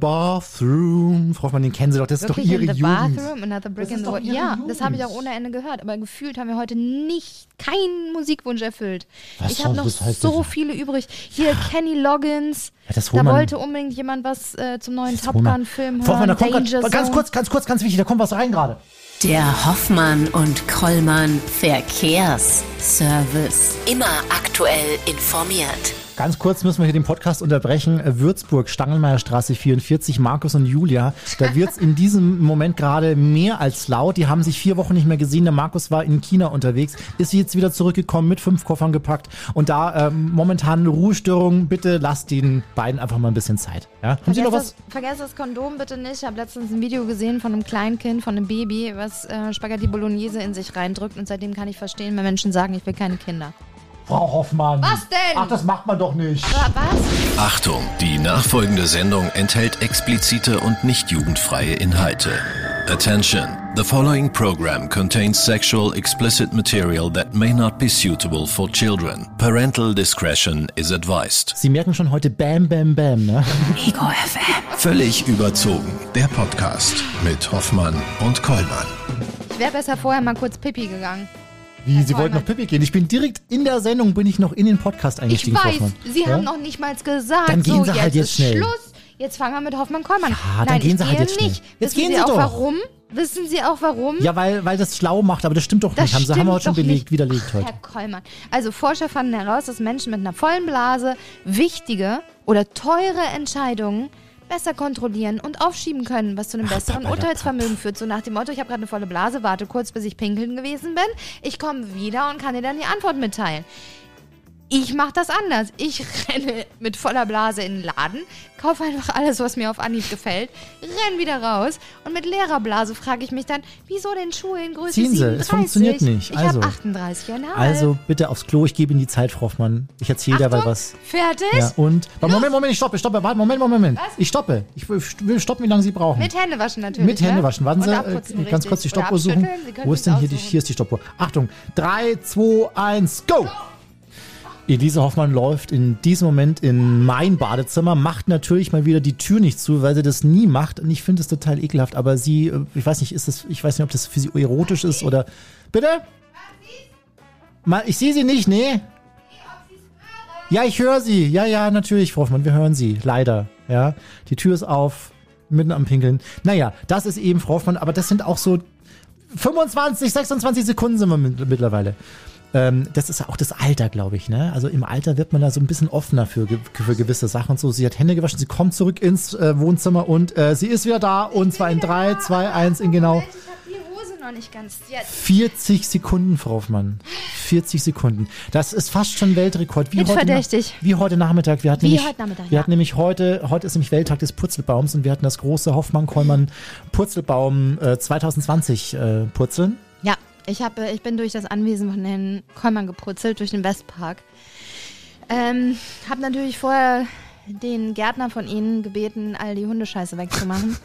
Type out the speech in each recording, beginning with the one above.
bathroom. Frau Hoffmann, den kennen Sie doch, das ist doch Wirklich Ihre in the Jugend. bathroom, another brick in the wall. Ja, das habe ich auch Jugend. ohne Ende gehört, aber gefühlt haben wir heute nicht keinen Musikwunsch erfüllt. Was ich habe noch so viele übrig. Hier Kenny Loggins. Ja, das da wollte unbedingt jemand was äh, zum neuen Top Hol mal. Gun Film Frau Hoffmann, da hören. kommt grad, ganz kurz, ganz kurz, ganz wichtig, da kommt was rein gerade. Der Hoffmann und Kollmann Verkehrsservice. Immer aktuell informiert. Ganz kurz müssen wir hier den Podcast unterbrechen. Würzburg, Stangelmeierstraße 44, Markus und Julia. Da wird's in diesem Moment gerade mehr als laut. Die haben sich vier Wochen nicht mehr gesehen. Der Markus war in China unterwegs, ist jetzt wieder zurückgekommen mit fünf Koffern gepackt. Und da ähm, momentan eine Ruhestörung. Bitte lasst den beiden einfach mal ein bisschen Zeit. Ja? Haben Sie noch Vergesst was? das, vergesst das Kondom bitte nicht. Ich habe letztens ein Video gesehen von einem kleinen Kind, von einem Baby, was äh, Spaghetti Bolognese in sich reindrückt. Und seitdem kann ich verstehen, wenn Menschen sagen, ich will keine Kinder. Frau Hoffmann. Was denn? Ach, das macht man doch nicht. Wa- Was? Achtung, die nachfolgende Sendung enthält explizite und nicht jugendfreie Inhalte. Attention, the following program contains sexual explicit material that may not be suitable for children. Parental discretion is advised. Sie merken schon heute Bam, Bam, Bam, ne? Ego FM. Völlig überzogen. Der Podcast mit Hoffmann und Kollmann. Ich wäre besser vorher mal kurz Pipi gegangen. Wie, Sie wollten noch. Pipi gehen. Ich bin direkt in der Sendung, bin ich noch in den Podcast Ich eingestiegen, Frau weiß, Hoffmann. Sie Ja? haben noch nicht mal gesagt, Dann gehen so, Sie jetzt halt jetzt ist schnell. Schluss. Jetzt fangen wir mit Hoffmann-Kollmann. Ja, dann Nein, gehen ich Sie halt jetzt schnell. nicht. Jetzt Wissen gehen Sie Sie auch doch. warum? Wissen Sie auch warum? Ja, weil, weil das schlau macht, aber das stimmt doch Das nicht. Haben Sie, haben wir heute schon belegt, nicht. widerlegt heute. Herr Kollmann. Also Forscher fanden heraus, dass Menschen mit einer vollen Blase wichtige oder teure Entscheidungen besser kontrollieren und aufschieben können, was zu einem besseren. Urteilsvermögen führt. So nach dem Motto, ich habe gerade eine volle Blase, warte kurz, bis ich pinkeln gewesen bin. Ich komme wieder und kann dir dann die Antwort mitteilen. Ich mache das anders. Ich renne mit voller Blase in den Laden, kaufe einfach alles, was mir auf Anhieb gefällt, renn wieder raus und mit leerer Blase frage ich mich dann, wieso den Schuh in Größe Ziehen Sie, 37? es funktioniert nicht. Ich Also. habe 38,5. Also bitte aufs Klo, ich gebe Ihnen die Zeit, Frau Hoffmann. Ich erzähle Achtung, was. Fertig? Ja, und. Moment, Moment, ich stoppe, stoppe. Warte, Moment, Moment, Moment. Was? Ich stoppe. Ich will stoppen, wie lange Sie brauchen. Mit Händewaschen natürlich. Mit Hände ne? waschen. Warten Sie, äh, ganz kurz die Stoppuhr suchen. Wo ist denn hier die, hier ist die Stoppuhr. Achtung, 3, 2, 1, go! Elise Hoffmann läuft in diesem Moment in mein Badezimmer, macht natürlich mal wieder die Tür nicht zu, weil sie das nie macht. Und ich finde es total ekelhaft, aber sie, äh, ich weiß nicht, ist das, ich weiß nicht, ob das für sie erotisch ist oder. Bitte? Mal, ich sehe sie nicht, nee? Ja, ich höre sie. Ja, ja, natürlich, Frau Hoffmann, wir hören sie. Leider. Ja, die Tür ist auf, mitten am Pinkeln. Naja, das ist eben Frau Hoffmann, aber das sind auch so 25, 26 Sekunden sind wir mit, mittlerweile. Ähm, das ist auch das Alter, glaube ich. Ne? Also im Alter wird man da so ein bisschen offener für, für gewisse Sachen und so. Sie hat Hände gewaschen, sie kommt zurück ins äh, Wohnzimmer und äh, sie ist wieder da und zwar in 3, 2, 1 in genau Ich habe die Hose noch nicht ganz. Jetzt. 40 Sekunden, Frau Hoffmann. 40 Sekunden. Das ist fast schon Weltrekord. Wie heute, Mitverdächtig. wie heute Nachmittag. Wir hatten Wie nämlich, heute Nachmittag, wir ja. hatten nämlich heute, heute ist nämlich Welttag des Purzelbaums und wir hatten das große Hoffmann-Kollmann Purzelbaum äh, 2020 äh, Purzeln. Ja, ich, hab, ich bin durch das Anwesen von Herrn Kollmann gepurzelt, durch den Westpark. Ähm, hab natürlich vorher den Gärtner von Ihnen gebeten, all die Hundescheiße wegzumachen.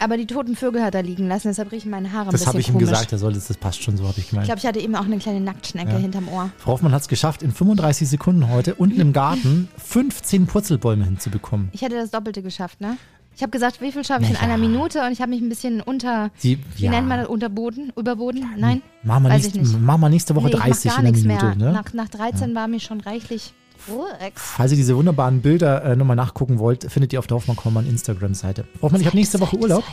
Aber die toten Vögel hat er liegen lassen, deshalb riechen meine Haare ein Das bisschen habe ich ihm komisch. gesagt, er soll das, das passt schon, so habe ich Ich gemeint. glaube, ich hatte eben auch eine kleine Nacktschnecke Ja. hinterm Ohr. Frau Hoffmann hat es geschafft, in 35 Sekunden heute unten im Garten 15 Purzelbäume hinzubekommen. Ich hätte das Doppelte geschafft, ne? Ich habe gesagt, wie viel schaffe ich in ja. einer Minute und ich habe mich ein bisschen unter, Sie, wie ja, nennt man das, unterboden, überboden? Nein? Machen wir, ich nicht. machen wir nächste Woche nee, ich mach 30 gar in nichts Minute. mehr. Ne? Nach, nach 13 war mir schon reichlich. Falls ihr diese wunderbaren Bilder äh, nochmal nachgucken wollt, findet ihr auf der Hoffmann-Kommmann Instagram-Seite. Hoffmann, ich habe nächste Woche Urlaub.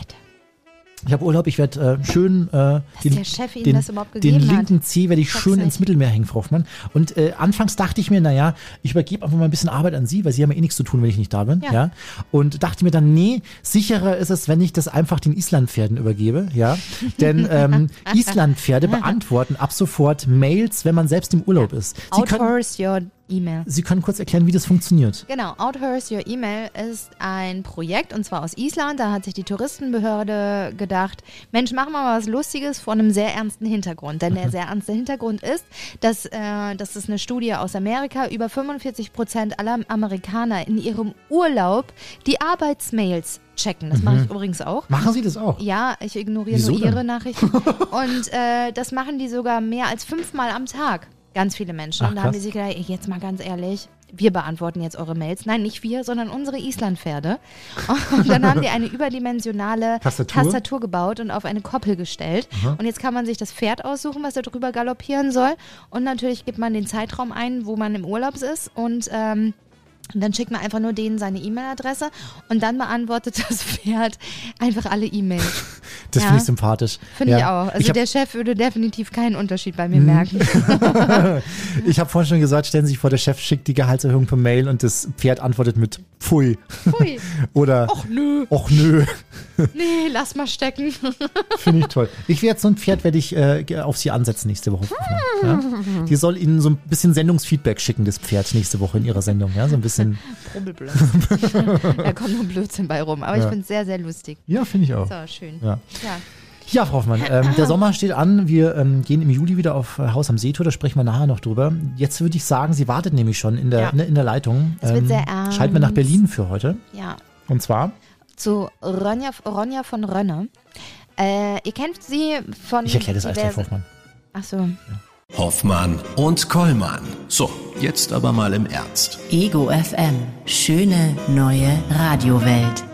Ich habe Urlaub, ich werde äh, schön äh, den, den, den linken Zeh werde ich Sag's schön nicht. ins Mittelmeer hängen, Frau Hoffmann. Und äh, anfangs dachte ich mir, naja, ich übergebe einfach mal ein bisschen Arbeit an Sie, weil Sie haben ja eh nichts zu tun, wenn ich nicht da bin. Ja. Ja. Und dachte mir dann, nee, sicherer ist es, wenn ich das einfach den Islandpferden übergebe. Ja. Denn ähm, Islandpferde beantworten ab sofort Mails, wenn man selbst im Urlaub ist. Sie können, Outhurst your email. Sie können kurz erklären, wie das funktioniert. Genau, Outhurst Your Email ist ein Projekt und zwar aus Island. Da hat sich die Touristenbehörde gedacht, Mensch, machen wir mal was Lustiges vor einem sehr ernsten Hintergrund. Denn der sehr ernste Hintergrund ist, dass äh, das ist eine Studie aus Amerika, über 45 Prozent aller Amerikaner in ihrem Urlaub die Arbeitsmails checken. Das mache ich übrigens auch. Machen Sie das auch? Ja, ich ignoriere Wieso nur denn? ihre Nachrichten. Und äh, das machen die sogar mehr als fünfmal am Tag. Ganz viele Menschen. Ach, und da haben die sich gedacht, jetzt mal ganz ehrlich, wir beantworten jetzt eure Mails. Nein, nicht wir, sondern unsere Islandpferde. Und dann haben die eine überdimensionale Tastatur? Tastatur gebaut und auf eine Koppel gestellt. Und jetzt kann man sich das Pferd aussuchen, was da drüber galoppieren soll. Und natürlich gibt man den Zeitraum ein, wo man im Urlaub ist. Und ähm, und dann schickt man einfach nur denen seine E-Mail-Adresse und dann beantwortet das Pferd einfach alle E-Mails. Das Ja. finde ich sympathisch. Finde Ja. ich auch. Also ich der Chef würde definitiv keinen Unterschied bei mir Mhm. merken. Ich habe vorhin schon gesagt, stellen Sie sich vor, der Chef schickt die Gehaltserhöhung per Mail und das Pferd antwortet mit Pfui. Hui. Oder Och nö, Och nö. nee, lass mal stecken. Finde ich toll. Ich werde so ein Pferd werde ich äh, auf Sie ansetzen nächste Woche. Ja? Die soll Ihnen so ein bisschen Sendungsfeedback schicken, das Pferd nächste Woche in Ihrer Sendung. Ja, so ein bisschen. da kommt nur Blödsinn bei rum. Aber ich Ja. finde es sehr, sehr lustig. Ja, finde ich auch. So, schön. Ja. Ja. Ja, Frau Hoffmann, ähm, der Sommer steht an. Wir ähm, gehen im Juli wieder auf äh, Haus am Seetour, da sprechen wir nachher noch drüber. Jetzt würde ich sagen, sie wartet nämlich schon in der, Ja. ne, in der Leitung. Ähm, Es wird sehr ernst. Schalten wir nach Berlin für heute. ja. Und zwar, Zu Ronja, Ronja von Rönne. Äh, ihr kennt sie von. ich erkläre das alles Frau Hoffmann. Ach so. Hoffmann und Kollmann. So, jetzt aber mal im Ernst. Ego FM. Schöne neue Radiowelt.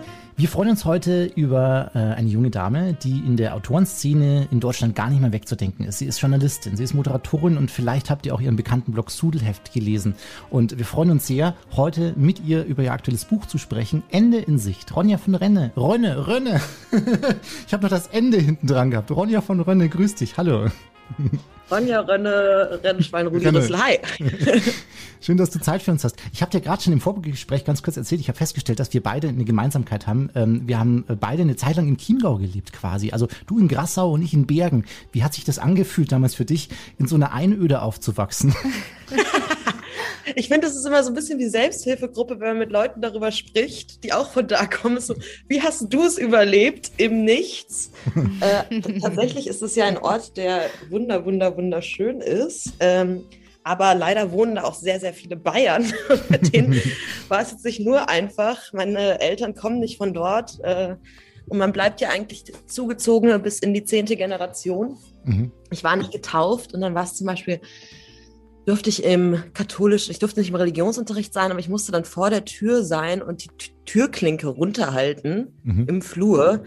Wir freuen uns heute über äh, eine junge Dame, die in der Autorenszene in Deutschland gar nicht mehr wegzudenken ist. Sie ist Journalistin, sie ist Moderatorin und vielleicht habt ihr auch ihren bekannten Blog Sudelheft gelesen. Und wir freuen uns sehr, heute mit ihr über ihr aktuelles Buch zu sprechen. Ende in Sicht. Ronja von Renne. Rönne, Rönne. ich habe noch das Ende hinten dran gehabt. Ronja von Rönne, grüß dich. Hallo. Ronja Rönne, Rennschwein, Rudi Rönne. Rüssel. Hi. Schön, dass du Zeit für uns hast. Ich habe dir gerade schon im Vorgespräch ganz kurz erzählt, ich habe festgestellt, dass wir beide eine Gemeinsamkeit haben. Ähm, wir haben äh, beide eine Zeit lang im Chiemgau gelebt quasi. Also du in Grassau und ich in Bergen. Wie hat sich das angefühlt damals für dich, in so einer Einöde aufzuwachsen? Ich finde, das ist immer so ein bisschen wie Selbsthilfegruppe, wenn man mit Leuten darüber spricht, die auch von da kommen. So, wie hast du es überlebt im Nichts? äh, tatsächlich ist es ja ein Ort, der wunder, wunder, wunderschön ist. Ähm, aber leider wohnen da auch sehr, sehr viele Bayern. Und mit denen war es jetzt nicht nur einfach. Meine Eltern kommen nicht von dort. Äh, und man bleibt ja eigentlich zugezogen bis in die zehnte Generation. Mhm. Ich war nicht getauft und dann war es zum Beispiel, durfte ich im katholischen, ich durfte nicht im Religionsunterricht sein, aber ich musste dann vor der Tür sein und die Türklinke runterhalten Mhm. im Flur.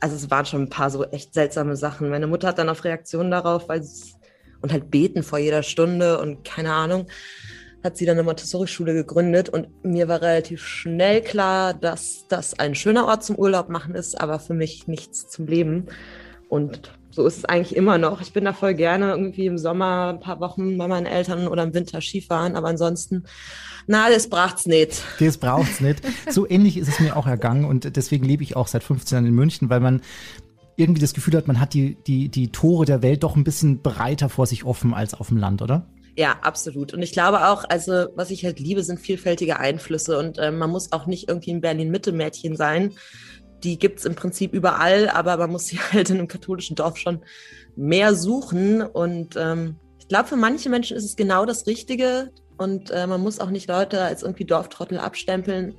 Also es waren schon ein paar so echt seltsame Sachen. Meine Mutter hat dann auf Reaktionen darauf, weil sie und halt beten vor jeder Stunde und keine Ahnung, hat sie dann eine Montessori-Schule gegründet und mir war relativ schnell klar, dass das ein schöner Ort zum Urlaub machen ist, aber für mich nichts zum Leben. Und so ist es eigentlich immer noch. Ich bin da voll gerne irgendwie im Sommer ein paar Wochen bei meinen Eltern oder im Winter Skifahren, aber ansonsten, na, das bracht's nicht. Das braucht's nicht. So ähnlich ist es mir auch ergangen und deswegen lebe ich auch seit 15 Jahren in München, weil man irgendwie das Gefühl hat, man hat die, die, die Tore der Welt doch ein bisschen breiter vor sich offen als auf dem Land, oder? Ja, absolut. Und ich glaube auch, also was ich halt liebe, sind vielfältige Einflüsse und ähm, man muss auch nicht irgendwie ein Berlin-Mitte-Mädchen sein. Die gibt's im Prinzip überall, aber man muss sie halt in einem katholischen Dorf schon mehr suchen. Und ähm, ich glaube, für manche Menschen ist es genau das Richtige. Und äh, man muss auch nicht Leute als irgendwie Dorftrottel abstempeln.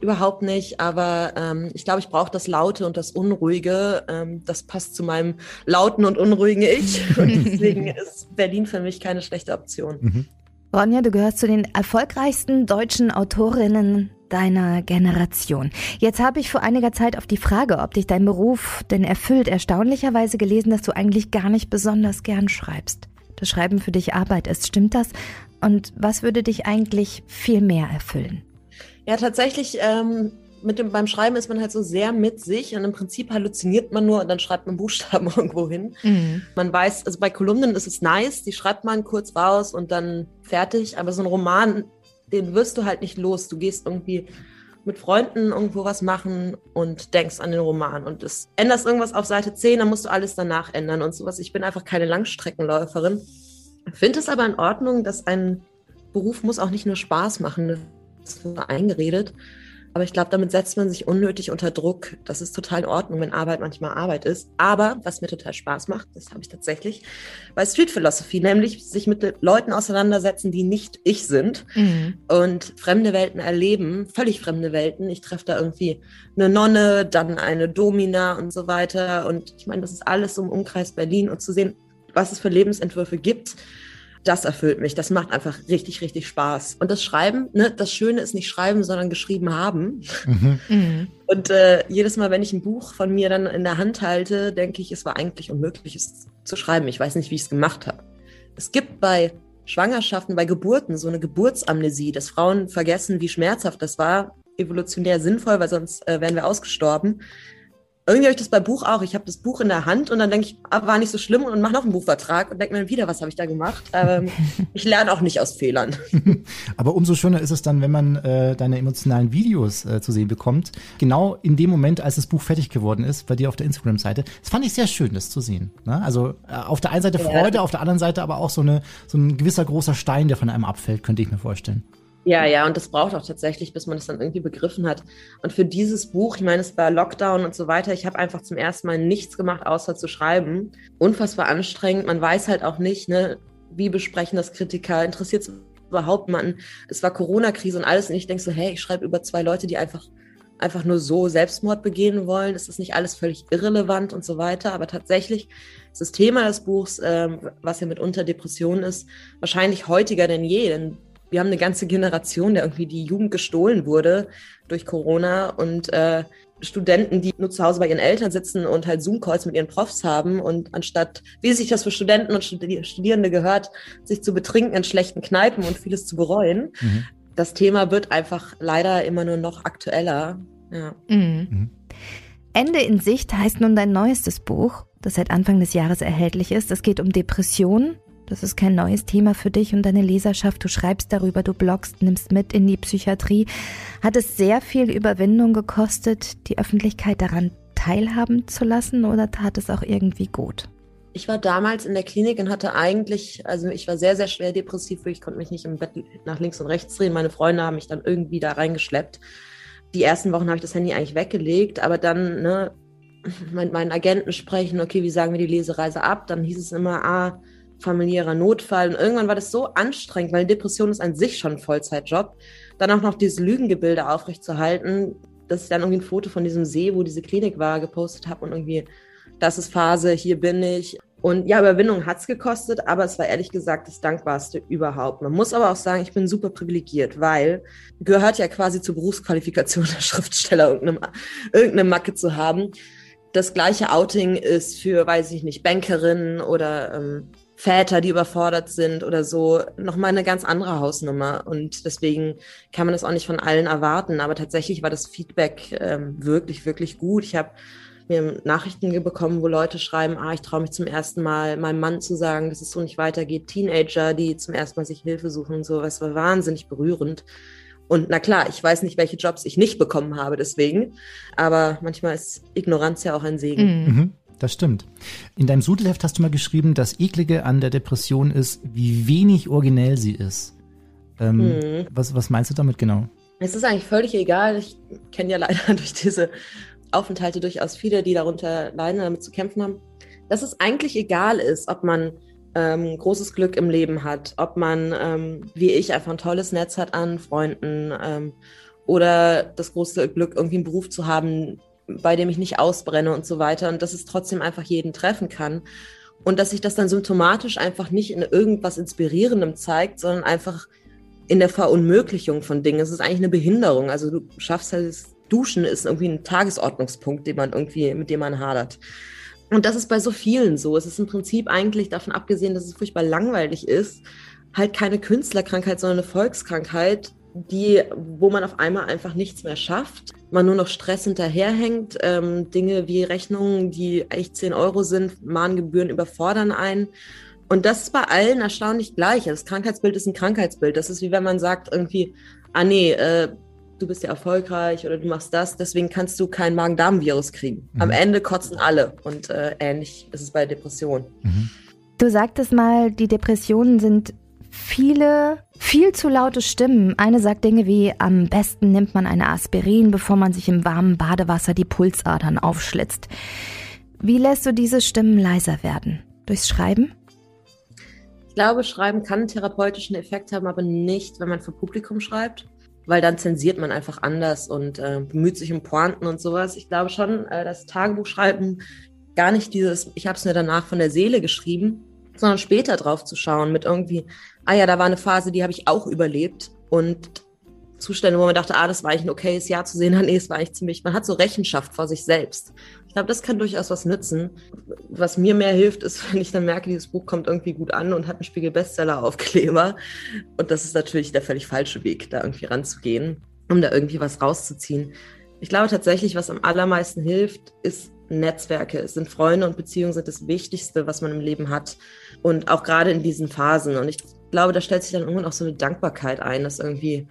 Überhaupt nicht. Aber ähm, ich glaube, ich brauche das Laute und das Unruhige. Ähm, das passt zu meinem lauten und unruhigen Ich. Und deswegen ist Berlin für mich keine schlechte Option. Ronja, du gehörst zu den erfolgreichsten deutschen Autorinnen deiner Generation. Jetzt habe ich vor einiger Zeit auf die Frage, ob dich dein Beruf denn erfüllt, erstaunlicherweise gelesen, dass du eigentlich gar nicht besonders gern schreibst. Das Schreiben für dich Arbeit ist. Stimmt das? Und was würde dich eigentlich viel mehr erfüllen? Ja, tatsächlich, ähm, mit dem, beim Schreiben ist man halt so sehr mit sich und im Prinzip halluziniert man nur und dann schreibt man Buchstaben irgendwo hin. Man weiß, also bei Kolumnen ist es nice, die schreibt man kurz raus und dann fertig, aber so ein Roman, den wirst du halt nicht los. Du gehst irgendwie mit Freunden irgendwo was machen und denkst an den Roman und es änderst irgendwas auf Seite 10, dann musst du alles danach ändern und sowas. Ich bin einfach keine Langstreckenläuferin. Finde es aber in Ordnung, dass ein Beruf muss auch nicht nur Spaß machen, das so eingeredet. Aber ich glaube, damit setzt man sich unnötig unter Druck. Das ist total in Ordnung, wenn Arbeit manchmal Arbeit ist. Aber was mir total Spaß macht, das habe ich tatsächlich bei Street Philosophy, nämlich sich mit Leuten auseinandersetzen, die nicht ich sind und fremde Welten erleben, völlig fremde Welten. Ich treffe da irgendwie eine Nonne, dann eine Domina und so weiter. Und ich meine, das ist alles so im Umkreis Berlin und zu sehen, was es für Lebensentwürfe gibt. Das erfüllt mich. Das macht einfach richtig, richtig Spaß. Und das Schreiben, ne, das Schöne ist nicht schreiben, sondern geschrieben haben. Mhm. mhm. Und äh, jedes Mal, wenn ich ein Buch von mir dann in der Hand halte, denke ich, es war eigentlich unmöglich, es zu schreiben. Ich weiß nicht, wie ich es gemacht habe. Es gibt bei Schwangerschaften, bei Geburten so eine Geburtsamnesie, dass Frauen vergessen, wie schmerzhaft das war. Evolutionär sinnvoll, weil sonst äh, wären wir ausgestorben irgendwie habe ich das bei Buch auch. Ich habe das Buch in der Hand und dann denke ich, ah, war nicht so schlimm und mache noch einen Buchvertrag und denke mir wieder, was habe ich da gemacht? Ähm, ich lerne auch nicht aus Fehlern. Aber umso schöner ist es dann, wenn man äh, deine emotionalen Videos äh, zu sehen bekommt. Genau in dem Moment, als das Buch fertig geworden ist, bei dir auf der Instagram-Seite. Das fand ich sehr schön, das zu sehen. Ne? Also äh, auf der einen Seite Freude, ja. auf der anderen Seite aber auch so, eine, so ein gewisser großer Stein, der von einem abfällt, könnte ich mir vorstellen. Ja, ja, und das braucht auch tatsächlich, bis man das dann irgendwie begriffen hat. Und für dieses Buch, ich meine, es war Lockdown und so weiter, ich habe einfach zum ersten Mal nichts gemacht, außer zu schreiben. Unfassbar anstrengend. Man weiß halt auch nicht, ne, wie besprechen das Kritiker, interessiert es überhaupt jemanden? Es war Corona-Krise und alles. Und ich denke so, hey, ich schreibe über zwei Leute, die einfach, einfach nur so Selbstmord begehen wollen. Es ist nicht alles völlig irrelevant und so weiter. Aber tatsächlich ist das Thema des Buchs, ähm, was ja mitunter Depression ist, wahrscheinlich heutiger denn je. Denn wir haben eine ganze Generation, der irgendwie die Jugend gestohlen wurde durch Corona und äh, Studenten, die nur zu Hause bei ihren Eltern sitzen und halt Zoom-Calls mit ihren Profs haben und anstatt, wie sich das für Studenten und Studierende gehört, sich zu betrinken in schlechten Kneipen und vieles zu bereuen. Mhm. Das Thema wird einfach leider immer nur noch aktueller. Ja. Mhm. Mhm. Ende in Sicht heißt nun dein neuestes Buch, das seit Anfang des Jahres erhältlich ist. Es geht um Depressionen, das ist kein neues Thema für dich und deine Leserschaft. Du schreibst darüber, du bloggst, nimmst mit in die Psychiatrie. Hat es sehr viel Überwindung gekostet, die Öffentlichkeit daran teilhaben zu lassen oder tat es auch irgendwie gut? Ich war damals in der Klinik und hatte eigentlich, also ich war sehr, sehr schwer depressiv, ich konnte mich nicht im Bett nach links und rechts drehen. Meine Freunde haben mich dann irgendwie da reingeschleppt. Die ersten Wochen habe ich das Handy eigentlich weggelegt, aber dann, ne, mit meinen Agenten sprechen, okay, wie sagen wir die Lesereise ab? Dann hieß es immer, ah, familiärer Notfall. Und irgendwann war das so anstrengend, weil Depression ist an sich schon ein Vollzeitjob. Dann auch noch dieses Lügengebilde aufrechtzuerhalten, dass ich dann irgendwie ein Foto von diesem See, wo diese Klinik war, gepostet habe und irgendwie, das ist Phase, hier bin ich. Und ja, Überwindung hat es gekostet, aber es war ehrlich gesagt das Dankbarste überhaupt. Man muss aber auch sagen, ich bin super privilegiert, weil gehört ja quasi zur Berufsqualifikation der Schriftsteller, irgendeine, irgendeine Macke zu haben. Das gleiche Outing ist für, weiß ich nicht, Bankerinnen oder ähm, Väter, die überfordert sind oder so, nochmal eine ganz andere Hausnummer. Und deswegen kann man das auch nicht von allen erwarten. Aber tatsächlich war das Feedback ähm, wirklich, wirklich gut. Ich habe mir Nachrichten bekommen, wo Leute schreiben, ah, ich traue mich zum ersten Mal meinem Mann zu sagen, dass es so nicht weitergeht. Teenager, die zum ersten Mal sich Hilfe suchen und so, was war wahnsinnig berührend. Und na klar, ich weiß nicht, welche Jobs ich nicht bekommen habe deswegen, aber manchmal ist Ignoranz ja auch ein Segen. Mhm das stimmt. In deinem Sudelheft hast du mal geschrieben, das Eklige an der Depression ist, wie wenig originell sie ist. Ähm, hm. was, was meinst du damit genau? Es ist eigentlich völlig egal. Ich kenne ja leider durch diese Aufenthalte durchaus viele, die darunter leiden, damit zu kämpfen haben, dass es eigentlich egal ist, ob man ähm, großes Glück im Leben hat, ob man, ähm, wie ich, einfach ein tolles Netz hat an Freunden ähm, oder das große Glück, irgendwie einen Beruf zu haben, bei dem ich nicht ausbrenne und so weiter und dass es trotzdem einfach jeden treffen kann. Und dass sich das dann symptomatisch einfach nicht in irgendwas Inspirierendem zeigt, sondern einfach in der Verunmöglichung von Dingen. Es ist eigentlich eine Behinderung. Also du schaffst halt das Duschen ist irgendwie ein Tagesordnungspunkt, den man irgendwie, mit dem man hadert. Und das ist bei so vielen so. Es ist im Prinzip eigentlich davon abgesehen, dass es furchtbar langweilig ist, halt keine Künstlerkrankheit, sondern eine Volkskrankheit, die, wo man auf einmal einfach nichts mehr schafft, man nur noch Stress hinterherhängt, ähm, Dinge wie Rechnungen, die eigentlich 10 Euro sind, Mahngebühren überfordern einen. Und das ist bei allen erstaunlich gleich. Das Krankheitsbild ist ein Krankheitsbild. Das ist wie wenn man sagt irgendwie, ah nee, äh, du bist ja erfolgreich oder du machst das, deswegen kannst du kein Magen-Darm-Virus kriegen. Mhm. Am Ende kotzen alle und äh, ähnlich ist es bei Depressionen. Mhm. Du sagtest mal, die Depressionen sind viele, viel zu laute Stimmen. Eine sagt Dinge wie, am besten nimmt man eine Aspirin, bevor man sich im warmen Badewasser die Pulsadern aufschlitzt. Wie lässt du diese Stimmen leiser werden? Durchs Schreiben? Ich glaube, Schreiben kann einen therapeutischen Effekt haben, aber nicht, wenn man für Publikum schreibt, weil dann zensiert man einfach anders und äh, bemüht sich um Pointen und sowas. Ich glaube schon, äh, das Tagebuchschreiben gar nicht dieses, ich habe es mir danach von der Seele geschrieben, sondern später drauf zu schauen mit irgendwie, ah ja, da war eine Phase, die habe ich auch überlebt und Zustände, wo man dachte, ah, das war eigentlich ein okayes Jahr zu sehen, ah, nee, es war eigentlich ziemlich, man hat so Rechenschaft vor sich selbst. Ich glaube, das kann durchaus was nützen. Was mir mehr hilft, ist, wenn ich dann merke, dieses Buch kommt irgendwie gut an und hat einen Spiegel-Bestseller-Aufkleber. Und das ist natürlich der völlig falsche Weg, da irgendwie ranzugehen, um da irgendwie was rauszuziehen. Ich glaube tatsächlich, was am allermeisten hilft, ist Netzwerke. Es sind Freunde und Beziehungen sind das Wichtigste, was man im Leben hat. Und auch gerade in diesen Phasen. Und ich glaube, da stellt sich dann irgendwann auch so eine Dankbarkeit ein, dass irgendwie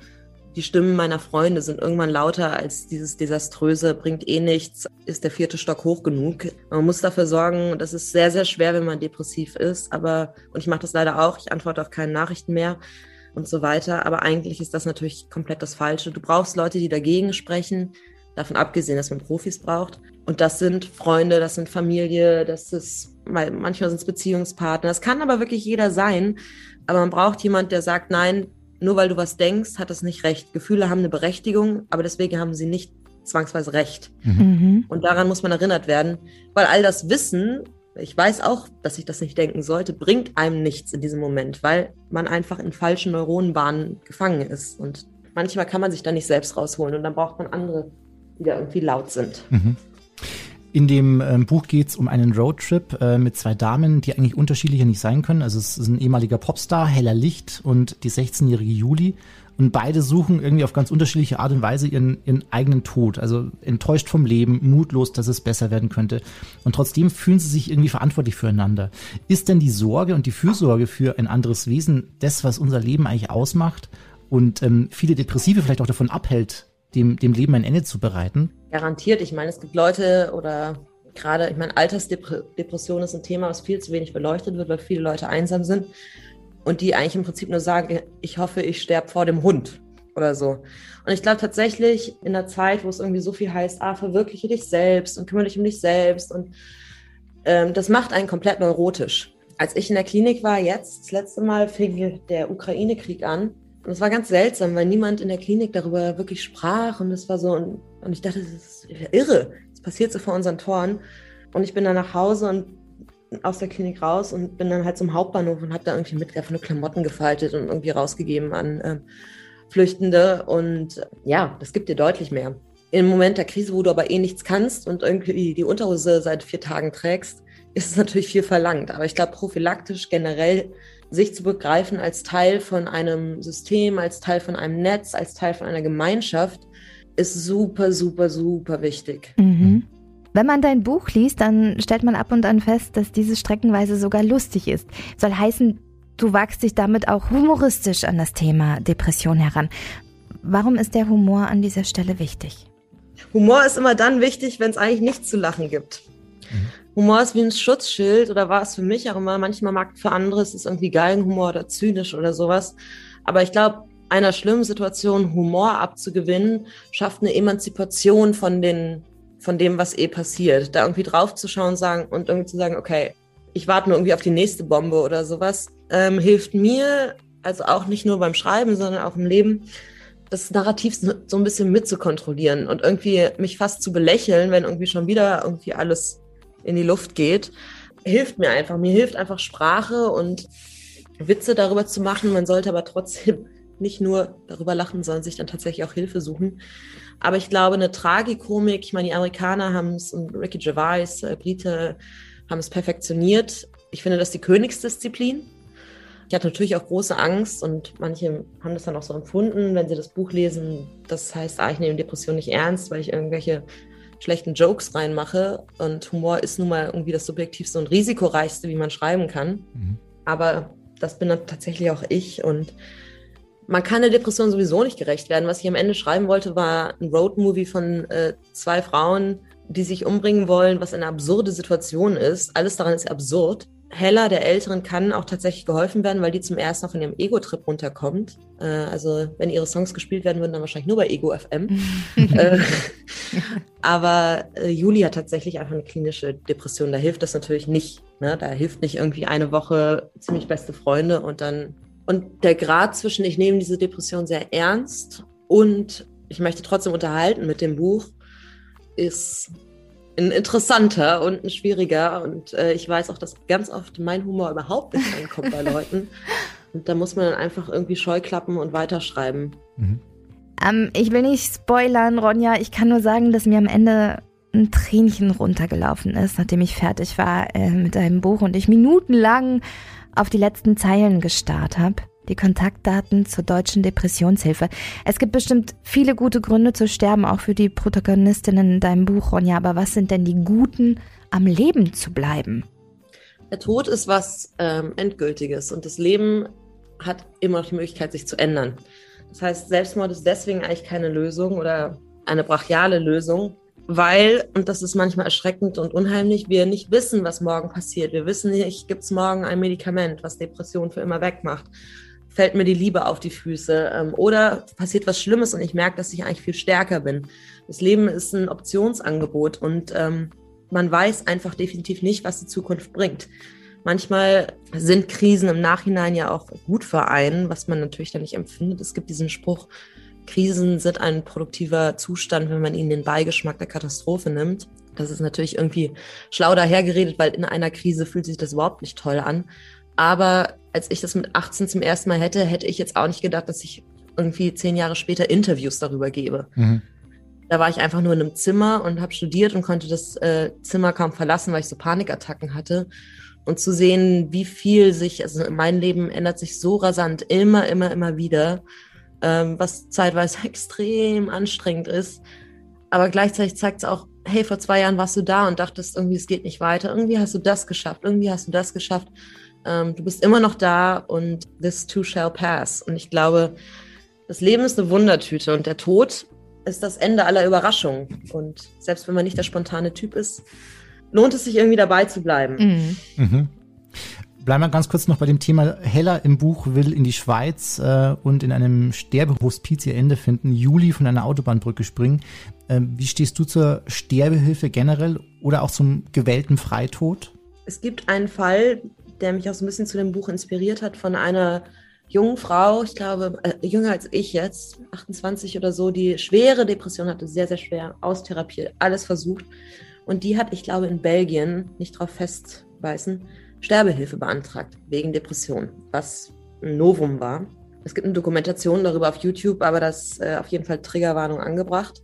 die Stimmen meiner Freunde sind irgendwann lauter als dieses desaströse, bringt eh nichts, ist der vierte Stock hoch genug. Man muss dafür sorgen, das ist sehr, sehr schwer, wenn man depressiv ist, aber, und ich mache das leider auch, ich antworte auf keine Nachrichten mehr und so weiter, aber eigentlich ist das natürlich komplett das Falsche. Du brauchst Leute, die dagegen sprechen, davon abgesehen, dass man Profis braucht. Und das sind Freunde, das sind Familie, das ist, manchmal sind es Beziehungspartner, das kann aber wirklich jeder sein, aber man braucht jemand, der sagt, nein, nur weil du was denkst, hat das nicht recht. Gefühle haben eine Berechtigung, aber deswegen haben sie nicht zwangsweise recht. Mhm. Und daran muss man erinnert werden, weil all das Wissen, ich weiß auch, dass ich das nicht denken sollte, bringt einem nichts in diesem Moment, weil man einfach in falschen Neuronenbahnen gefangen ist. Und manchmal kann man sich da nicht selbst rausholen und dann braucht man andere, die da irgendwie laut sind. Mhm. In dem ähm, Buch geht es um einen Roadtrip äh, mit zwei Damen, die eigentlich unterschiedlicher nicht sein können. Also es ist ein ehemaliger Popstar, Heller Licht und die 16-jährige Juli. Und beide suchen irgendwie auf ganz unterschiedliche Art und Weise ihren, ihren eigenen Tod. Also enttäuscht vom Leben, mutlos, dass es besser werden könnte. Und trotzdem fühlen sie sich irgendwie verantwortlich füreinander. Ist denn die Sorge und die Fürsorge für ein anderes Wesen das, was unser Leben eigentlich ausmacht und ähm, viele Depressive vielleicht auch davon abhält, dem, dem Leben ein Ende zu bereiten? Garantiert. Ich meine, es gibt Leute oder gerade, ich meine, Altersdepression ist ein Thema, was viel zu wenig beleuchtet wird, weil viele Leute einsam sind und die eigentlich im Prinzip nur sagen, ich hoffe, ich sterbe vor dem Hund oder so. Und ich glaube tatsächlich in der Zeit, wo es irgendwie so viel heißt, ah, verwirkliche dich selbst und kümmere dich um dich selbst und ähm, das macht einen komplett neurotisch. Als ich in der Klinik war, jetzt, das letzte Mal fing der Ukraine-Krieg an und es war ganz seltsam, weil niemand in der Klinik darüber wirklich sprach und es war so, und, und ich dachte, das ist irre, das passiert so vor unseren Toren. Und ich bin dann nach Hause und aus der Klinik raus und bin dann halt zum Hauptbahnhof und habe da irgendwie mit einfach nur Klamotten gefaltet und irgendwie rausgegeben an äh, Flüchtende. Und ja, das gibt dir deutlich mehr. Im Moment der Krise, wo du aber eh nichts kannst und irgendwie die Unterhose seit vier Tagen trägst, ist es natürlich viel verlangt. Aber ich glaube, prophylaktisch generell sich zu begreifen als Teil von einem System, als Teil von einem Netz, als Teil von einer Gemeinschaft, ist super, super, super wichtig. Mhm. Wenn man dein Buch liest, dann stellt man ab und an fest, dass diese streckenweise sogar lustig ist. Soll heißen, du wagst dich damit auch humoristisch an das Thema Depression heran. Warum ist der Humor an dieser Stelle wichtig? Humor ist immer dann wichtig, wenn es eigentlich nichts zu lachen gibt. Mhm. Humor ist wie ein Schutzschild oder war es für mich auch immer. Manchmal mag für andere es ist irgendwie Galgenhumor oder zynisch oder sowas. Aber ich glaube, einer schlimmen Situation Humor abzugewinnen, schafft eine Emanzipation von den, von dem, was eh passiert. Da irgendwie drauf zu schauen sagen, und irgendwie zu sagen, okay, ich warte nur irgendwie auf die nächste Bombe oder sowas, ähm, hilft mir, also auch nicht nur beim Schreiben, sondern auch im Leben, das Narrativ so ein bisschen mitzukontrollieren und irgendwie mich fast zu belächeln, wenn irgendwie schon wieder irgendwie alles in die Luft geht, hilft mir einfach. Mir hilft einfach Sprache und Witze darüber zu machen. Man sollte aber trotzdem nicht nur darüber lachen, sondern sich dann tatsächlich auch Hilfe suchen. Aber ich glaube, eine Tragikomik, ich meine, die Amerikaner haben es und Ricky Gervais, äh, Brite, haben es perfektioniert. Ich finde das die Königsdisziplin. Ich hatte natürlich auch große Angst und manche haben das dann auch so empfunden, wenn sie das Buch lesen. Das heißt, ah, ich nehme Depression nicht ernst, weil ich irgendwelche schlechten Jokes reinmache. Und Humor ist nun mal irgendwie das subjektivste und risikoreichste, wie man schreiben kann. Mhm. Aber das bin dann tatsächlich auch ich. Und man kann der Depression sowieso nicht gerecht werden. Was ich am Ende schreiben wollte, war ein Roadmovie von äh, zwei Frauen, die sich umbringen wollen, was eine absurde Situation ist. Alles daran ist absurd. Hella, der Älteren, kann auch tatsächlich geholfen werden, weil die zum ersten Mal von ihrem Ego-Trip runterkommt. Äh, also, wenn ihre Songs gespielt werden würden, dann wahrscheinlich nur bei Ego FM. äh, aber äh, Juli hat tatsächlich einfach eine klinische Depression. Da hilft das natürlich nicht. Ne? Da hilft nicht irgendwie eine Woche ziemlich beste Freunde und dann. Und der Grad zwischen, ich nehme diese Depression sehr ernst und ich möchte trotzdem unterhalten mit dem Buch, ist ein interessanter und ein schwieriger. Und äh, ich weiß auch, dass ganz oft mein Humor überhaupt nicht reinkommt bei Leuten. Und da muss man dann einfach irgendwie Scheuklappen und weiterschreiben. Mhm. Ähm, ich will nicht spoilern, Ronja. Ich kann nur sagen, dass mir am Ende ein Tränchen runtergelaufen ist, nachdem ich fertig war äh, mit deinem Buch und ich minutenlang auf die letzten Zeilen gestarrt habe. Die Kontaktdaten zur deutschen Depressionshilfe. Es gibt bestimmt viele gute Gründe zu sterben, auch für die Protagonistinnen in deinem Buch, Ronja. Aber was sind denn die guten, am Leben zu bleiben? Der Tod ist was ähm, Endgültiges und das Leben hat immer noch die Möglichkeit, sich zu ändern. Das heißt, Selbstmord ist deswegen eigentlich keine Lösung oder eine brachiale Lösung, weil, und das ist manchmal erschreckend und unheimlich, wir nicht wissen, was morgen passiert. Wir wissen nicht, gibt es morgen ein Medikament, was Depression für immer wegmacht. Fällt mir die Liebe auf die Füße ähm, oder passiert was Schlimmes und ich merke, dass ich eigentlich viel stärker bin. Das Leben ist ein Optionsangebot und ähm, man weiß einfach definitiv nicht, was die Zukunft bringt. Manchmal sind Krisen im Nachhinein ja auch gut für einen, was man natürlich dann nicht empfindet. Es gibt diesen Spruch, Krisen sind ein produktiver Zustand, wenn man ihnen den Beigeschmack der Katastrophe nimmt. Das ist natürlich irgendwie schlau dahergeredet, weil in einer Krise fühlt sich das überhaupt nicht toll an. Aber als ich das mit 18 zum ersten Mal hätte, hätte ich jetzt auch nicht gedacht, dass ich irgendwie zehn Jahre später Interviews darüber gebe. Mhm. Da war ich einfach nur in einem Zimmer und habe studiert und konnte das äh, Zimmer kaum verlassen, weil ich so Panikattacken hatte. Und zu sehen, wie viel sich, also mein Leben ändert sich so rasant, immer, immer, immer wieder ähm, was zeitweise extrem anstrengend ist. Aber gleichzeitig zeigt es auch, hey, vor zwei Jahren warst du da und dachtest, irgendwie es geht nicht weiter. Irgendwie hast du das geschafft, irgendwie hast du das geschafft. Ähm, du bist immer noch da und this too shall pass. Und ich glaube, das Leben ist eine Wundertüte und der Tod ist das Ende aller Überraschungen. Und selbst wenn man nicht der spontane Typ ist, lohnt es sich irgendwie dabei zu bleiben. Mhm. Mhm. Bleiben wir ganz kurz noch bei dem Thema. Heller im Buch will in die Schweiz äh, und in einem Sterbehospiz ihr Ende finden, Juli von einer Autobahnbrücke springen. Ähm, wie stehst du zur Sterbehilfe generell oder auch zum gewählten Freitod? Es gibt einen Fall, der mich auch so ein bisschen zu dem Buch inspiriert hat, von einer jungen Frau, ich glaube, äh, jünger als ich jetzt, 28 oder so, die schwere Depression hatte, sehr, sehr schwer, austherapiert, alles versucht. Und die hat, ich glaube, in Belgien, nicht drauf festbeißen, Sterbehilfe beantragt wegen Depression, was ein Novum war. Es gibt eine Dokumentation darüber auf YouTube, aber das äh, auf jeden Fall Triggerwarnung angebracht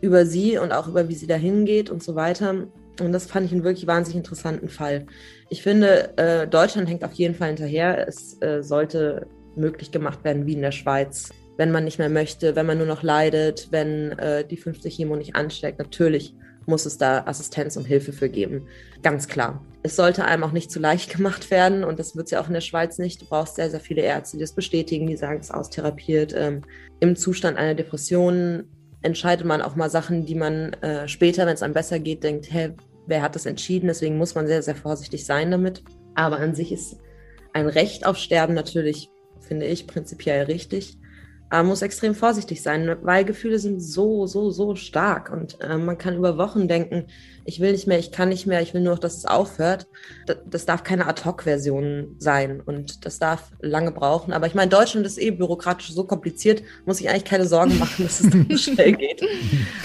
über sie und auch über wie sie dahin geht und so weiter. Und das fand ich einen wirklich wahnsinnig interessanten Fall. Ich finde, äh, Deutschland hängt auf jeden Fall hinterher. Es äh, sollte möglich gemacht werden wie in der Schweiz. Wenn man nicht mehr möchte, wenn man nur noch leidet, wenn äh, die 50 Chemo nicht ansteckt, natürlich muss es da Assistenz und Hilfe für geben. Ganz klar. Es sollte einem auch nicht zu leicht gemacht werden und das wird es ja auch in der Schweiz nicht. Du brauchst sehr, sehr viele Ärzte, die das bestätigen, die sagen, es ist austherapiert. Ähm, Im Zustand einer Depression entscheidet man auch mal Sachen, die man äh, später, wenn es einem besser geht, denkt, hä, wer hat das entschieden? Deswegen muss man sehr, sehr vorsichtig sein damit. Aber an sich ist ein Recht auf Sterben natürlich, finde ich, prinzipiell richtig. Man muss extrem vorsichtig sein, weil Gefühle sind so, so, so stark und äh, man kann über Wochen denken, ich will nicht mehr, ich kann nicht mehr, ich will nur noch, dass es aufhört. Das, das darf keine Ad-Hoc-Version sein und das darf lange brauchen. Aber ich meine, Deutschland ist eh bürokratisch so kompliziert, muss ich eigentlich keine Sorgen machen, dass es dann schnell geht.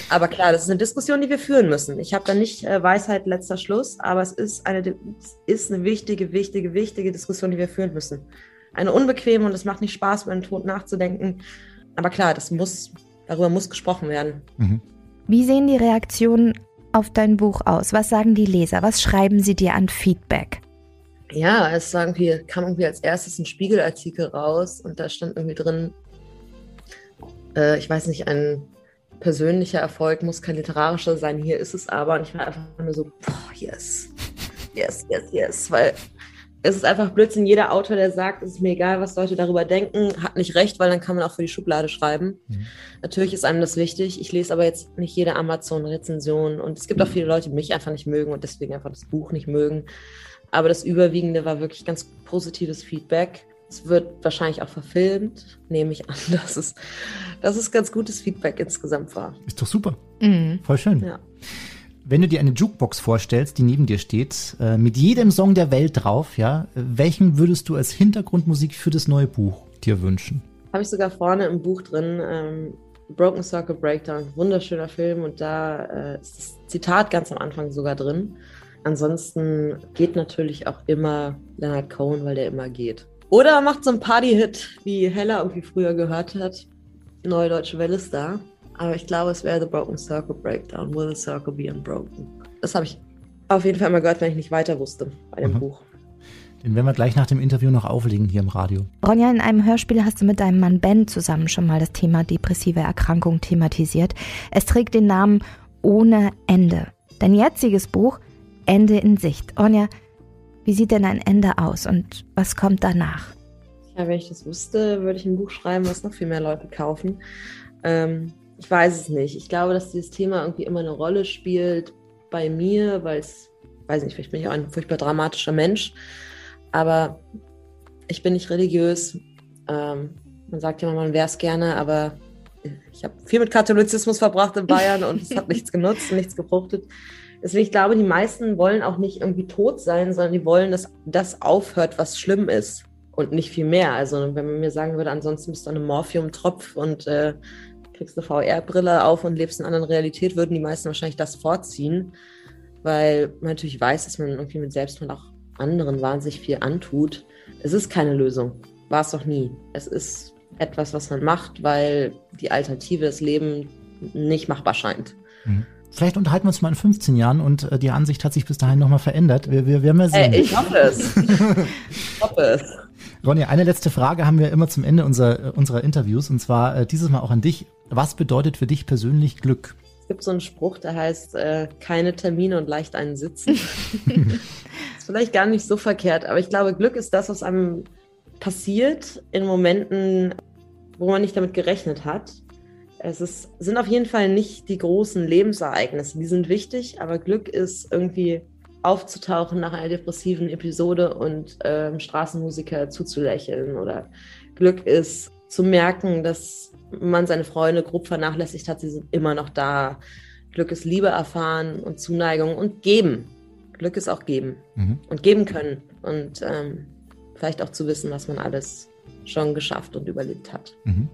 Aber klar, das ist eine Diskussion, die wir führen müssen. Ich habe da nicht äh, Weisheit letzter Schluss, aber es ist eine, es ist eine wichtige, wichtige, wichtige Diskussion, die wir führen müssen eine unbequeme und es macht nicht Spaß, über den Tod nachzudenken. Aber klar, das muss, darüber muss gesprochen werden. Mhm. Wie sehen die Reaktionen auf dein Buch aus? Was sagen die Leser? Was schreiben sie dir an Feedback? Ja, es irgendwie, kam irgendwie als erstes ein Spiegelartikel raus und da stand irgendwie drin, äh, ich weiß nicht, ein persönlicher Erfolg muss kein literarischer sein, hier ist es aber. Und ich war einfach nur so, boah, yes, yes, yes, yes, weil es ist einfach Blödsinn. Jeder Autor, der sagt, es ist mir egal, was Leute darüber denken, hat nicht recht, weil dann kann man auch für die Schublade schreiben. Mhm. Natürlich ist einem das wichtig. Ich lese aber jetzt nicht jede Amazon-Rezension und es gibt mhm. auch viele Leute, die mich einfach nicht mögen und deswegen einfach das Buch nicht mögen. Aber das Überwiegende war wirklich ganz positives Feedback. Es wird wahrscheinlich auch verfilmt, nehme ich an, dass es, dass es ganz gutes Feedback insgesamt war. Ist doch super. Mhm. Voll schön. Ja. Wenn du dir eine Jukebox vorstellst, die neben dir steht, äh, mit jedem Song der Welt drauf, ja, welchen würdest du als Hintergrundmusik für das neue Buch dir wünschen? Habe ich sogar vorne im Buch drin. Ähm, Broken Circle Breakdown, wunderschöner Film und da äh, ist das Zitat ganz am Anfang sogar drin. Ansonsten geht natürlich auch immer Leonard Cohen, weil der immer geht. Oder er macht so einen Party-Hit, wie Hella irgendwie früher gehört hat. Neue Deutsche Welle ist da. Aber ich glaube, es wäre The Broken Circle Breakdown. Will the Circle be unbroken? Das habe ich auf jeden Fall mal gehört, wenn ich nicht weiter wusste bei dem mhm. Buch. Den werden wir gleich nach dem Interview noch auflegen hier im Radio. Ronja, in einem Hörspiel hast du mit deinem Mann Ben zusammen schon mal das Thema depressive Erkrankung thematisiert. Es trägt den Namen Ohne Ende. Dein jetziges Buch Ende in Sicht. Ronja, wie sieht denn ein Ende aus und was kommt danach? Ja, wenn ich das wüsste, würde ich ein Buch schreiben, was noch viel mehr Leute kaufen. Ähm, ich weiß es nicht. Ich glaube, dass dieses Thema irgendwie immer eine Rolle spielt bei mir, weil es, weiß nicht, vielleicht bin ich auch ein furchtbar dramatischer Mensch. Aber ich bin nicht religiös. Ähm, man sagt immer, man wäre es gerne, aber ich habe viel mit Katholizismus verbracht in Bayern und es hat nichts genutzt, nichts gefruchtet. Deswegen, ich glaube, die meisten wollen auch nicht irgendwie tot sein, sondern die wollen, dass das aufhört, was schlimm ist und nicht viel mehr. Also wenn man mir sagen würde, ansonsten bist du eine Morphium-Tropf und äh, kriegst eine VR-Brille auf und lebst in einer anderen Realität, würden die meisten wahrscheinlich das vorziehen, weil man natürlich weiß, dass man irgendwie mit Selbstmord auch anderen wahnsinnig viel antut. Es ist keine Lösung. War es doch nie. Es ist etwas, was man macht, weil die Alternative des Lebens nicht machbar scheint. Mhm. Vielleicht unterhalten wir uns mal in 15 Jahren und äh, die Ansicht hat sich bis dahin nochmal verändert. Wir, wir, wir werden mal sehen. Äh, ich hoffe es. ich hoffe es. Ronja, eine letzte Frage haben wir immer zum Ende unserer, unserer Interviews und zwar äh, dieses Mal auch an dich. Was bedeutet für dich persönlich Glück? Es gibt so einen Spruch, der heißt, äh, keine Termine und leicht einen Sitzen. ist vielleicht gar nicht so verkehrt, aber ich glaube, Glück ist das, was einem passiert in Momenten, wo man nicht damit gerechnet hat. Es ist, sind auf jeden Fall nicht die großen Lebensereignisse, die sind wichtig, aber Glück ist irgendwie aufzutauchen nach einer depressiven Episode und ähm, Straßenmusiker zuzulächeln oder Glück ist zu merken, dass man seine Freunde grob vernachlässigt hat, sie sind immer noch da. Glück ist Liebe erfahren und Zuneigung und geben. Glück ist auch geben mhm. und geben können und ähm, vielleicht auch zu wissen, was man alles schon geschafft und überlebt hat. Mhm.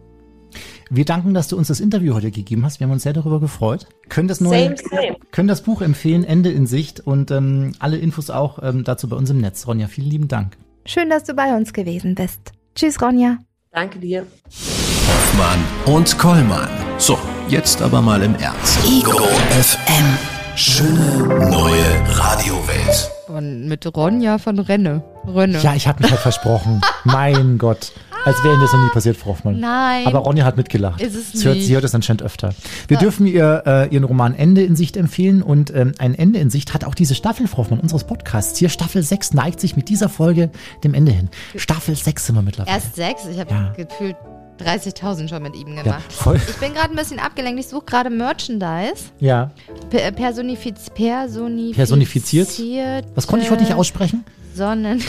Wir danken, dass du uns das Interview heute gegeben hast. Wir haben uns sehr darüber gefreut. Können das neue, same, same. können das Buch empfehlen, Ende in Sicht und ähm, alle Infos auch ähm, dazu bei uns im Netz. Ronja, vielen lieben Dank. Schön, dass du bei uns gewesen bist. Tschüss, Ronja. Danke dir. Hoffmann und Kollmann. So, jetzt aber mal im Ernst. Ego FM. Schöne neue Radiowelt. Und mit Ronja von Renne. Renne. Ja, ich habe mich halt versprochen. mein Gott. Als wäre Ihnen das noch nie passiert, Frau Hoffmann. Nein. Aber Ronja hat mitgelacht. Ist es sie, hört, sie hört es anscheinend öfter. Wir ja. dürfen ihr äh, ihren Roman Ende in Sicht empfehlen und ähm, ein Ende in Sicht hat auch diese Staffel, Frau Hoffmann, unseres Podcasts. Hier Staffel 6 neigt sich mit dieser Folge dem Ende hin. Staffel 6 sind wir mittlerweile. Erst 6? Ich habe ja. gefühlt 30.000 schon mit ihm gemacht. Ja, voll. Ich bin gerade ein bisschen abgelenkt. Ich suche gerade Merchandise. Ja. P personifiz personifiziert. Personifiziert. Was konnte ich heute nicht aussprechen? Sonnen.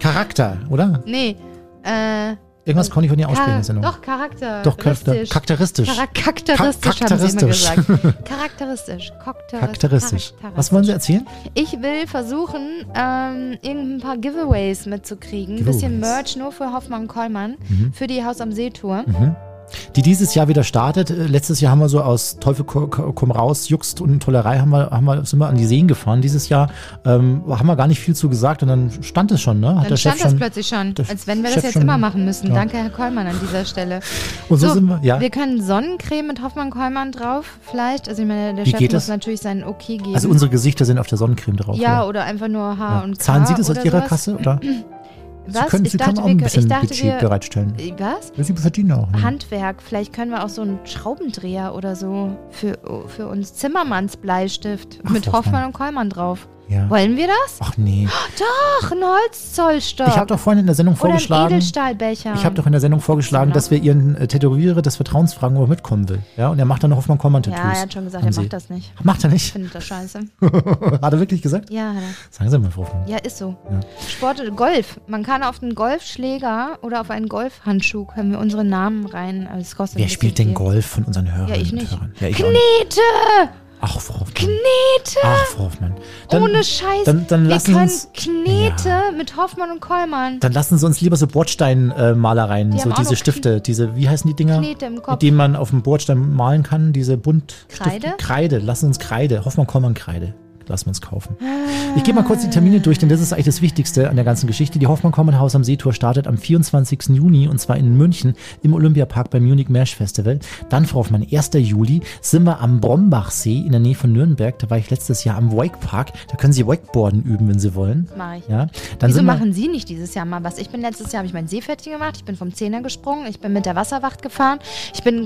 Charakter, oder? Nee. Äh, Irgendwas konnte ich von dir aussprechen in der Sendung. Doch, Charakter. Doch, charakteristisch. Charakteristisch. Charakteristisch, haben sie immer gesagt. Charakteristisch. Charakteristisch. Was wollen Sie erzählen? Ich will versuchen, ähm, ein paar Giveaways mitzukriegen. Ein bisschen Merch nur für Hoffmann Kollmann mhm. für die Haus am See Tour. Mhm die dieses Jahr wieder startet. Äh, letztes Jahr haben wir so aus Teufel komm raus, Juxt und Tollerei haben wir, haben wir, sind wir an die Seen gefahren. Dieses Jahr ähm, haben wir gar nicht viel zu gesagt und dann stand es schon, ne? Hat dann stand Chef das schon, plötzlich schon, als wenn wir Chef das jetzt schon, immer machen müssen. Ja. Danke, Herr Kollmann, an dieser Stelle. Und so, so, sind wir, ja. Wir können Sonnencreme mit Hoffmann-Kollmann drauf, vielleicht. Also ich meine, der Wie Chef muss das? natürlich seinen Okay geben. Also unsere Gesichter sind auf der Sonnencreme drauf. Ja, oder, oder einfach nur Haar ja. und K Zahlen Sie das aus Ihrer sowas? Kasse, oder? Was? Sie können, ich Sie dachte, können auch ein bisschen dachte, Budget wir, bereitstellen. Was? Sie verdienen auch. Ne? Handwerk. Vielleicht können wir auch so einen Schraubendreher oder so für, für uns Zimmermanns Bleistift Ach, mit Hoffmann und Kollmann drauf. Ja. Wollen wir das? Ach nee. Doch, ein Holzzollstock. Ich habe doch vorhin in der Sendung vorgeschlagen. Oder ein Edelstahlbecher. Ich habe doch in der Sendung vorgeschlagen, dass wir ihren äh, Tätowierer des Vertrauens fragen, ob er mitkommen will. Ja, und er macht dann Hoffmann Kommand Tattoos. Ja, er hat schon gesagt, er macht das nicht. Macht er nicht? Findet das scheiße. hat er wirklich gesagt? Ja, hat er. Sagen Sie mal, Frau Hoffmann. Ja, ist so. Ja. Sport, Golf. Man kann auf den Golfschläger oder auf einen Golfhandschuh können wir unsere Namen rein. Also Wer spielt denn Golf von unseren Hörern? Ja, ich nicht. Ja, ich Knete! Ach, Frau Hoffmann. Knete! Ach, Frau Hoffmann. Dann, Ohne Scheiß. Dann, dann Wir lassen können uns, Knete mit Hoffmann und Kollmann. dann lassen Sie uns lieber so Bordsteinmalereien, Die so diese Stifte, diese, wie heißen die Dinger? Knete im Kopf. Mit denen man auf dem Bordstein malen kann, diese bunt Kreide? Kreide, lassen uns Kreide. Hoffmann, Kollmann, Kreide. Lassen wir uns kaufen. Ich gehe mal kurz die Termine durch, denn das ist eigentlich das Wichtigste an der ganzen Geschichte. Die Hoffmann Common Haus am Seetour startet am 24. Juni und zwar in München im Olympiapark beim Munich Mesh Festival. Dann, Frau Hoffmann, 1. Juli sind wir am Brombachsee in der Nähe von Nürnberg. Da war ich letztes Jahr am Wake Park. Da können Sie Wakeboarden üben, wenn Sie wollen. Das mache ich. Ja, dann Wieso machen Sie nicht dieses Jahr mal was? Ich bin letztes Jahr, habe ich mein Seepferdchen gemacht, ich bin vom Zehner gesprungen, ich bin mit der Wasserwacht gefahren, ich bin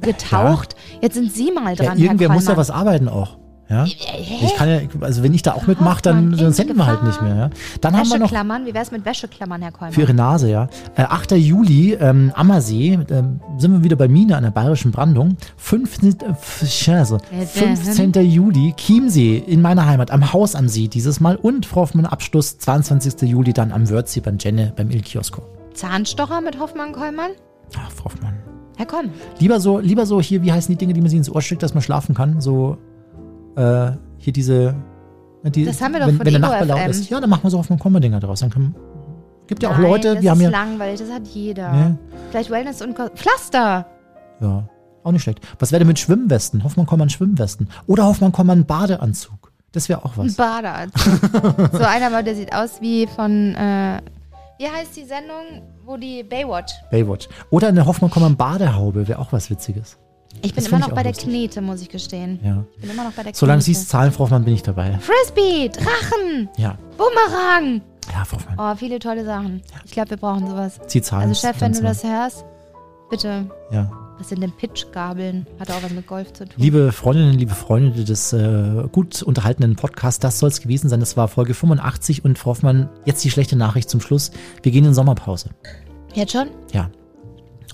getaucht. Jetzt sind Sie mal ja, dran, irgendwer Herr muss ja was arbeiten auch. Ja? Ich kann ja, also wenn ich da auch mitmache, dann, dann senden wir halt nicht mehr. Ja? Dann haben wir noch Wäscheklammern, wie wär's mit Wäscheklammern, Herr Kollmann? Für ihre Nase, ja. Äh, 8. Juli, ähm, Ammersee, ähm, sind wir wieder bei Mine an der bayerischen Brandung. 15. Äh, f- Scheiße. 15. Juli, Chiemsee in meiner Heimat, am Haus am See dieses Mal. Und Frau Hoffmann, Abschluss 22. Juli dann am Wörthsee beim Jenne, beim Il Kiosko. Zahnstocher mit Hoffmann Kollmann? Ach, Frau Hoffmann. Herr Komm. Lieber so, lieber so hier, wie heißen die Dinge, die man sich ins Ohr steckt, dass man schlafen kann? So, äh, hier diese. ne, Die, Das haben wir doch wenn, von wenn der Nachbar laut ist. Ja, dann machen wir so Hoffmann Komma-Dinger draus. Dann kann, gibt ja auch Nein, Leute, das wir haben ist ja. langweilig, das hat jeder. Nee. Vielleicht Wellness und Pflaster. Ja, auch nicht schlecht. Was wäre denn mit Schwimmwesten? Hoffmann kommt man Schwimmwesten. Oder Hoffmann kommt man Badeanzug. Das wäre auch Ein was. Badeanzug. so einer, aber der sieht aus wie von, äh, wie heißt die Sendung, wo die Baywatch. Baywatch. Oder eine Hoffmann kommt man Badehaube wäre auch was Witziges. Ich bin Das immer noch bei der lustig. Knete, muss ich gestehen. Ja. Ich bin immer noch bei der Solange sie Knete. es zahlen, Frau Hoffmann, bin ich dabei. Frisbee, Drachen, Ja. Bumerang. Ja, Frau Hoffmann. Oh, viele tolle Sachen. Ich glaube, wir brauchen sowas. Sie zahlen Also Chef, wenn du das hörst, bitte. Ja. Was sind denn Pitchgabeln? Hat auch was mit Golf zu tun. Liebe Freundinnen, liebe Freunde des äh, gut unterhaltenen Podcasts, das soll es gewesen sein. Das war Folge 85 und Frau Hoffmann, jetzt die schlechte Nachricht zum Schluss. Wir gehen in Sommerpause. Jetzt schon? Ja.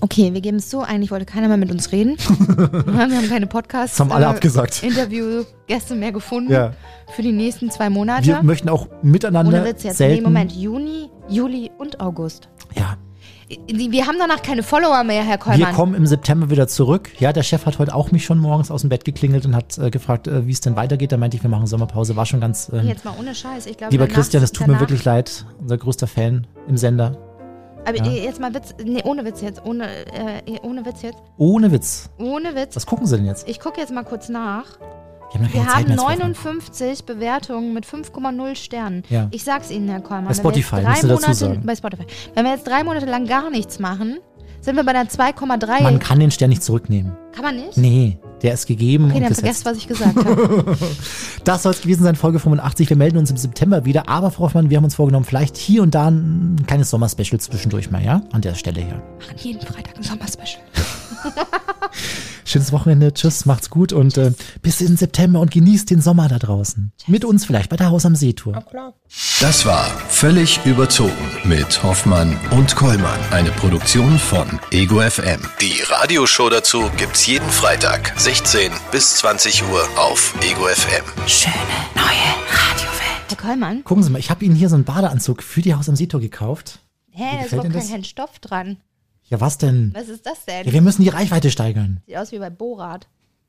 Okay, wir geben es zu. Eigentlich wollte keiner mehr mit uns reden. wir haben keine Podcasts. Das haben alle äh, abgesagt. Interviewgäste mehr gefunden Ja. für die nächsten zwei Monate. Wir möchten auch miteinander Ohne Witz jetzt. selten. Nee, Moment. Juni, Juli und August. Ja. Wir haben danach keine Follower mehr, Herr Wir Kollmann. kommen im September wieder zurück. Ja, der Chef hat heute auch mich schon morgens aus dem Bett geklingelt und hat äh, gefragt, äh, wie es denn weitergeht. Da meinte ich, wir machen Sommerpause. War schon ganz. Ähm, Jetzt mal ohne Scheiß. Ich glaube, lieber danach- Christian, es tut mir wirklich leid. Unser größter Fan im Sender. Aber Ja. jetzt mal Witz. Nee, ohne Witz jetzt. Ohne, äh, ohne Witz jetzt. Ohne Witz. Ohne Witz. Was gucken Sie denn jetzt? Ich gucke jetzt mal kurz nach. Wir haben Wir haben mehr. Frau Hoffmann. 59 Bewertungen mit 5,0 Sternen. Ja. Ich sag's Ihnen, Herr Kollmann. Bei Spotify, drei Monate. Bei Spotify. Wenn wir jetzt drei Monate lang gar nichts machen, sind wir bei einer 2,3. Man kann den Stern nicht zurücknehmen. Kann man nicht? Nee, der ist gegeben Okay, und dann gesetzt. vergesst, was ich gesagt habe. Das soll es gewesen sein, Folge 85. Wir melden uns im September wieder. Aber, Frau Hoffmann, wir haben uns vorgenommen, vielleicht hier und da ein kleines Sommerspecial zwischendurch mal, ja? An der Stelle hier. machen jeden Freitag ein Sommerspecial. Schönes Wochenende. Tschüss, macht's gut und äh, bis in September und genießt den Sommer da draußen. Mit uns vielleicht bei der Haus am See-Tour. Das war Völlig überzogen mit Hoffmann und Kollmann. Eine Produktion von Ego FM. Die Radioshow dazu gibt's jeden Freitag, 16 bis 20 Uhr auf Ego FM. Schöne neue Radiowelt. Herr Kollmann? Gucken Sie mal, ich habe Ihnen hier so einen Badeanzug für die Haus am See-Tour gekauft. Hä, da ist überhaupt kein Stoff dran. Ja, was denn? Was ist das denn? Ja, wir müssen die Reichweite steigern. Sieht aus wie bei Borat.